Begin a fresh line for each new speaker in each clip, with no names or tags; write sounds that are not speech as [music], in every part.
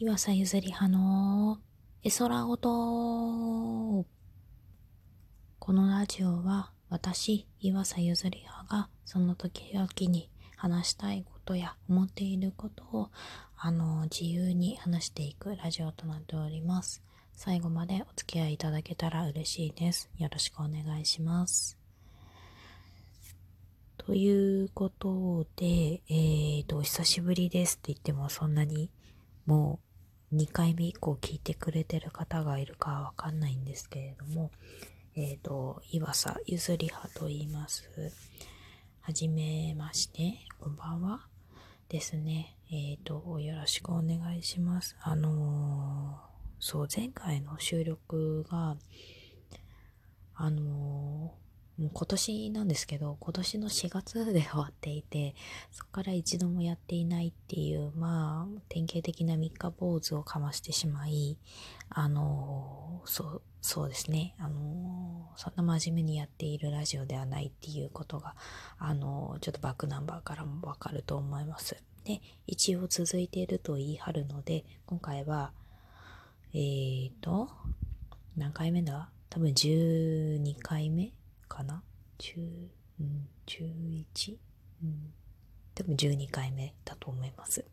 岩佐ゆずりはの絵空音。このラジオは私、岩佐ゆずりはがその時々に話したいことや思っていることをあの自由に話していくラジオとなっております。最後までお付き合いいただけたら嬉しいです。よろしくお願いします。ということで、えーと、久しぶりですって言ってもそんなにもう2回目以降聞いてくれてる方がいるかわかんないんですけれども、えっ、ー、と、岩佐ゆずりはと言います。はじめまして、こんばんは。ですね。えっ、ー、と、よろしくお願いします。あのー、そう、前回の収録が、あのもう今年なんですけど、今年の4月で終わっていて、そこから一度もやっていないっていう、まあ、典型的な三日坊主をかましてしまい、あの、そう、そうですね、あの、そんな真面目にやっているラジオではないっていうことが、あの、ちょっとバックナンバーからもわかると思います。で、一応続いていると言い張るので、今回は、えーと、何回目だ？多分12回目？かな？中、うん、11、うん、多分12回目だと思います。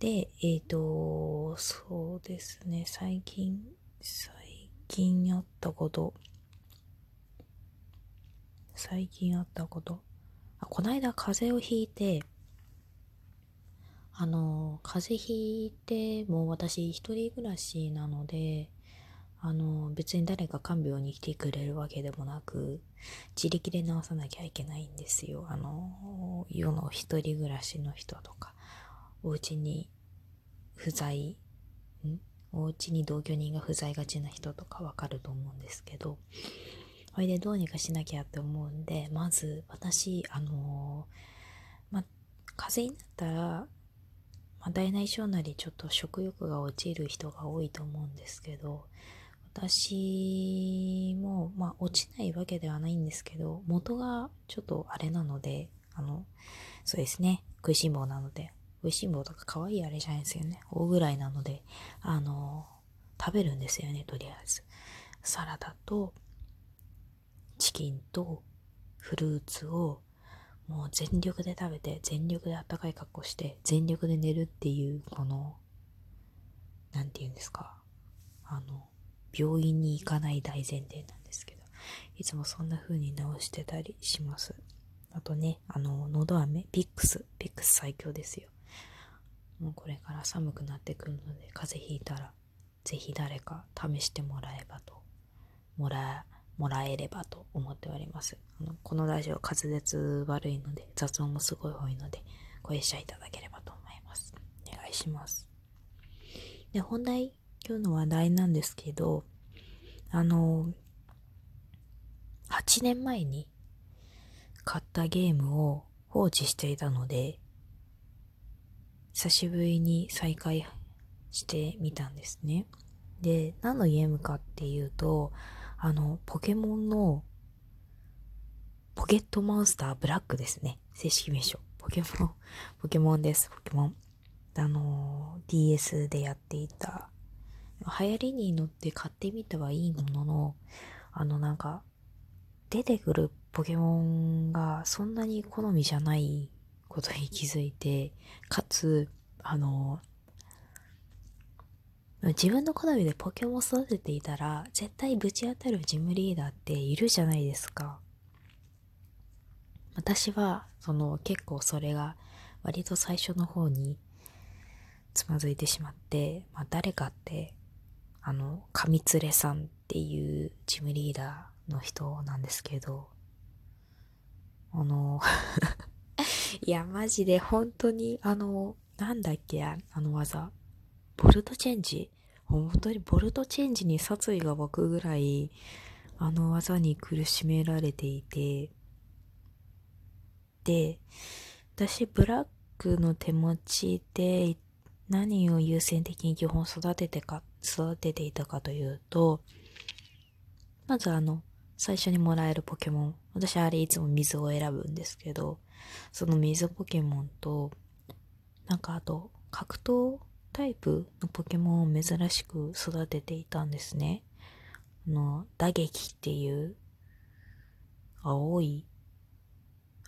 で、えっ、ー、と、そうですね、最近、最近あったこと、最近あったこと、あこの間風邪をひいて、あの、風邪ひいて、もう私一人暮らしなので、あの、別に誰か看病に来てくれるわけでもなく、自力で治さなきゃいけないんですよ。あの、世の一人暮らしの人とか、お家に不在、ん？お家に同居人が不在がちな人とかわかると思うんですけど、それでどうにかしなきゃって思うんで、まず私、あのま、風邪になったら、ま大内小なりちょっと食欲が落ちる人が多いと思うんですけど、私も、まあ、落ちないわけではないんですけど、元がちょっとあれなので、あの、そうですね、食いしん坊なので、食いしん坊とか可愛いあれじゃないですよね。大ぐらいなので、あの、食べるんですよね、とりあえず。サラダと、チキンと、フルーツを、もう全力で食べて、全力であったかい格好して、全力で寝るっていう、この、なんて言うんですか。あの、病院に行かない大前提なんですけど、いつもそんな風に直してたりします。あとね、あの、のど飴、ヴィックス、ヴィックス最強ですよ。もうこれから寒くなってくるので、風邪ひいたら、ぜひ誰か試してもらえばと、もら、もらえればと思っております。あのこのラジオ滑舌悪いので、雑音もすごい多いので、ご容赦いただければと思います。お願いします。で、本題今日の話題なんですけど、あの、8年前に買ったゲームを放置していたので、久しぶりに再開してみたんですね。で、何のゲームかっていうと、あの、ポケモンのポケットモンスターブラックですね。正式名称。ポケモン、ポケモンです、ポケモン。あの、DS でやっていた流行りに乗って買ってみてはいいものの、あのなんか、出てくるポケモンがそんなに好みじゃないことに気づいて、かつ、あの、自分の好みでポケモン育てていたら、絶対ぶち当たるジムリーダーっているじゃないですか。私は、その結構それが割と最初の方につまずいてしまって、まあ誰かってあの、上連さんっていうチームリーダーの人なんですけど、あの [laughs] いや、マジで本当に、あの、なんだっけ、あの技。ボルトチェンジ？本当にボルトチェンジに殺意が湧くぐらい、あの技に苦しめられていて、で、私、ブラックの手持ちで何を優先的に基本育ててかっ、育てていたかというと、まずあの、最初にもらえるポケモン。私あれいつも水を選ぶんですけど、その水ポケモンと、なんかあと、格闘タイプのポケモンを珍しく育てていたんですね。あの、打撃っていう青い、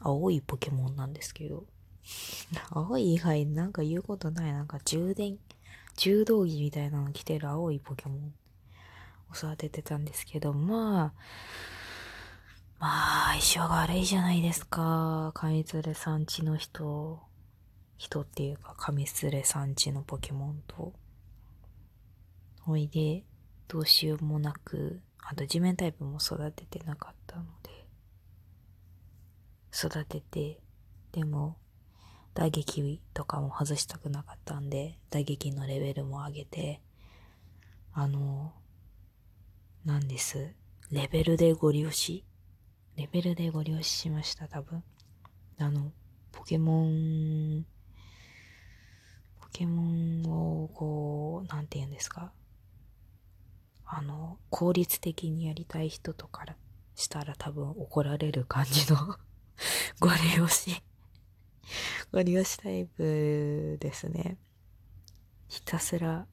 青いポケモンなんですけど、[laughs] 青い以外なんか言うことない。なんか充電、柔道着みたいなの着てる青いポケモンを育ててたんですけど、まあ、まあ、相性が悪いじゃないですか。上連れさんちの人。人っていうか、上連れさんちのポケモンと。ほいで、どうしようもなく、あと地面タイプも育ててなかったので、育てて、でも、打撃とかも外したくなかったんで、打撃のレベルも上げて、あの、なんです。レベルでご利用し？レベルでご利用ししました、多分。あの、ポケモン、ポケモンをこう、なんて言うんですか？あの、効率的にやりたい人とかしたら多分怒られる感じのご利用しご利用しタイプですね。ひたすら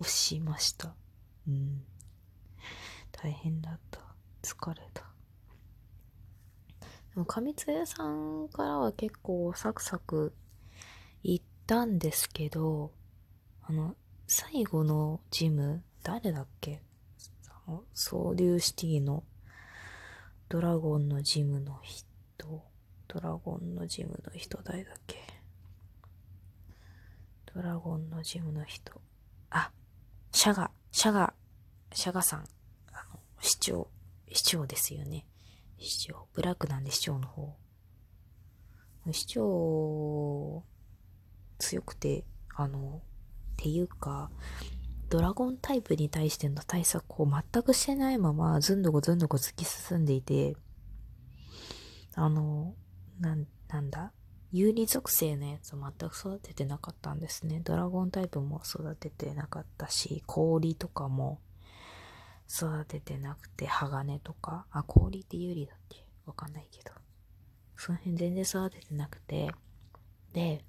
押しました。うん。大変だった。疲れた。でも、上津屋さんからは結構サクサク行ったんですけど、あの、最後のジム、誰だっけ？あの、ソウリュウシティのドラゴンのジムの人、ドラゴンのジムの人誰だっけ？ドラゴンのジムの人。あ、シャガ、シャガ、シャガさん。あの、市長。市長ですよね。市長。ブラックなんで市長の方。市長、強くて、あの、っていうか、ドラゴンタイプに対しての対策を全くしてないまま、ずんどこずんどこ突き進んでいて、あの、なん、なんだ？有利属性のやつを全く育ててなかったんですね。ドラゴンタイプも育ててなかったし、氷とかも育ててなくて、鋼とか、あ、氷って有利だっけ？わかんないけど。その辺全然育ててなくて、で、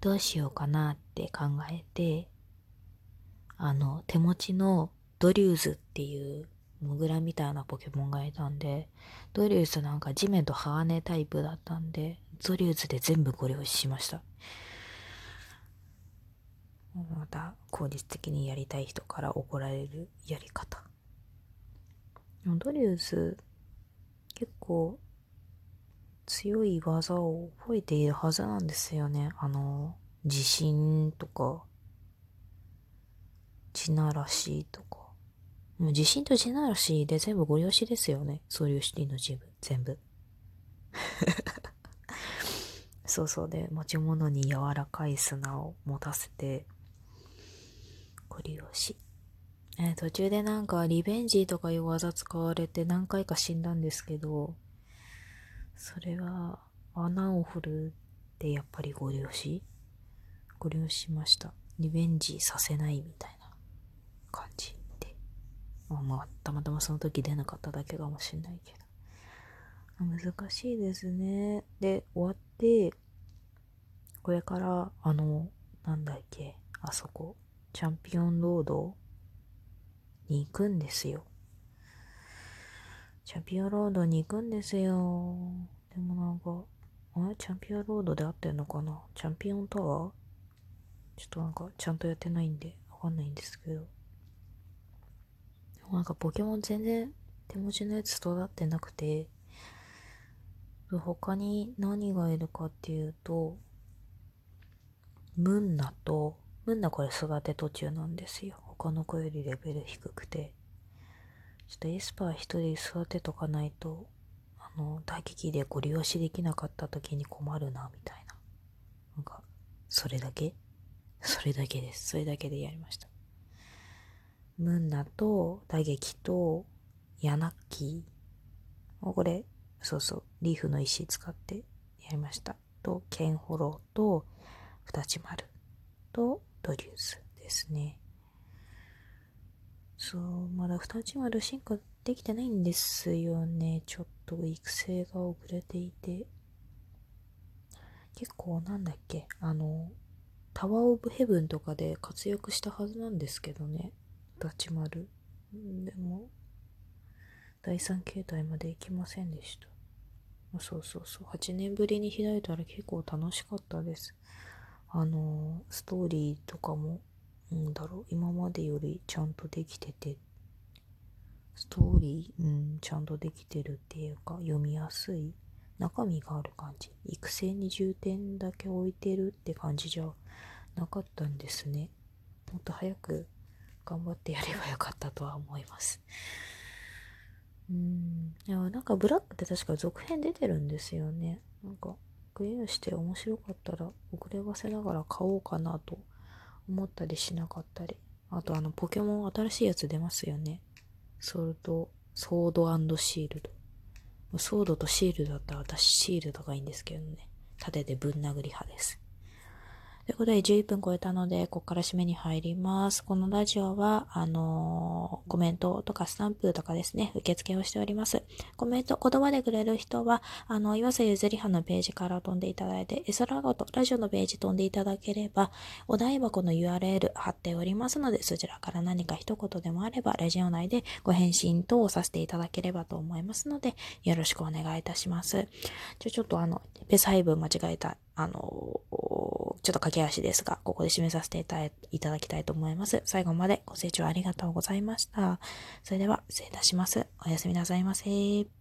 どうしようかなって考えて、あの、手持ちのドリューズっていうモグラみたいなポケモンがいたんで、ドリューズなんか地面と鋼タイプだったんで、ドリューズで全部ご了承しました。また効率的にやりたい人から怒られるやり方。ドリューズ結構強い技を覚えているはずなんですよね。あの、地震とか、地ならしとか。もう地震と地ならしで全部ご了承ですよね。そういうシティのジム、全部。[laughs] そうそうで、持ち物に柔らかい砂を持たせて、ご利用し。えー、途中でなんかリベンジとかいう技使われて何回か死んだんですけど、それは穴を掘るってやっぱりご利用し？ご利用しました。リベンジさせないみたいな感じ。まあまあ、たまたまその時出なかっただけかもしんないけど。難しいですね。で、終わって、これから、あの、なんだっけ、あそこ、チャンピオンロードに行くんですよ。チャンピオンロードに行くんですよ。でもなんか、あれ？チャンピオンロードで合ってんのかな？チャンピオンタワー？ちょっとなんか、ちゃんとやってないんで、わかんないんですけど。なんかポケモン全然手持ちのやつ育ってなくて、他に何がいるかっていうと、ムンナとムンナこれ育て途中なんですよ。他の子よりレベル低くて。ちょっとエスパー一人育てとかないと、あの、打撃でご利用しできなかった時に困るな、みたいな。なんか、それだけ？それだけです。それだけでやりました。ムンナと打撃とヤナッキー。これ、そうそう、リーフの石使ってやりました。と、ケンホローと、二ち丸と、ドリュースですね。そう、まだ二ち丸進化できてないんですよね。ちょっと育成が遅れていて。結構なんだっけ、あの、タワーオブヘブンとかで活躍したはずなんですけどね。ダチマル。でも、第3形態まで行きませんでした。そうそうそう。8年ぶりに開いたら結構楽しかったです。あの、ストーリーとかも、んだろう、今までよりちゃんとできてて、ストーリー、うん、ちゃんとできてるっていうか、読みやすい、中身がある感じ。育成に重点だけ置いてるって感じじゃなかったんですね。もっと早く頑張ってやればよかったとは思います。うん。いや、なんかブラックって確か続編出てるんですよね。なんか、クリアして面白かったら遅ればせながら買おうかなと思ったりしなかったり。あとあの、ポケモン新しいやつ出ますよね。ソルト、ソードシールド。ソードとシールドだったら私シールドがいいんですけどね。盾でぶん殴り派です。ということで、11分超えたので、ここから締めに入ります。このラジオは、あのー、コメントとかスタンプとかですね、受付をしております。コメント、言葉でくれる人は、あの、岩瀬ゆずりはのページから飛んでいただいて、エソラゴとラジオのページ飛んでいただければ、お台箱の URL 貼っておりますので、そちらから何か一言でもあれば、ラジオ内でご返信等をさせていただければと思いますので、よろしくお願いいたします。じゃ、ちょっとあの、ペース配分間違えた、あのちょっと駆け足ですが、ここで締めさせていただきたいと思います。最後までご清聴ありがとうございました。それでは、失礼いたします。おやすみなさいませ。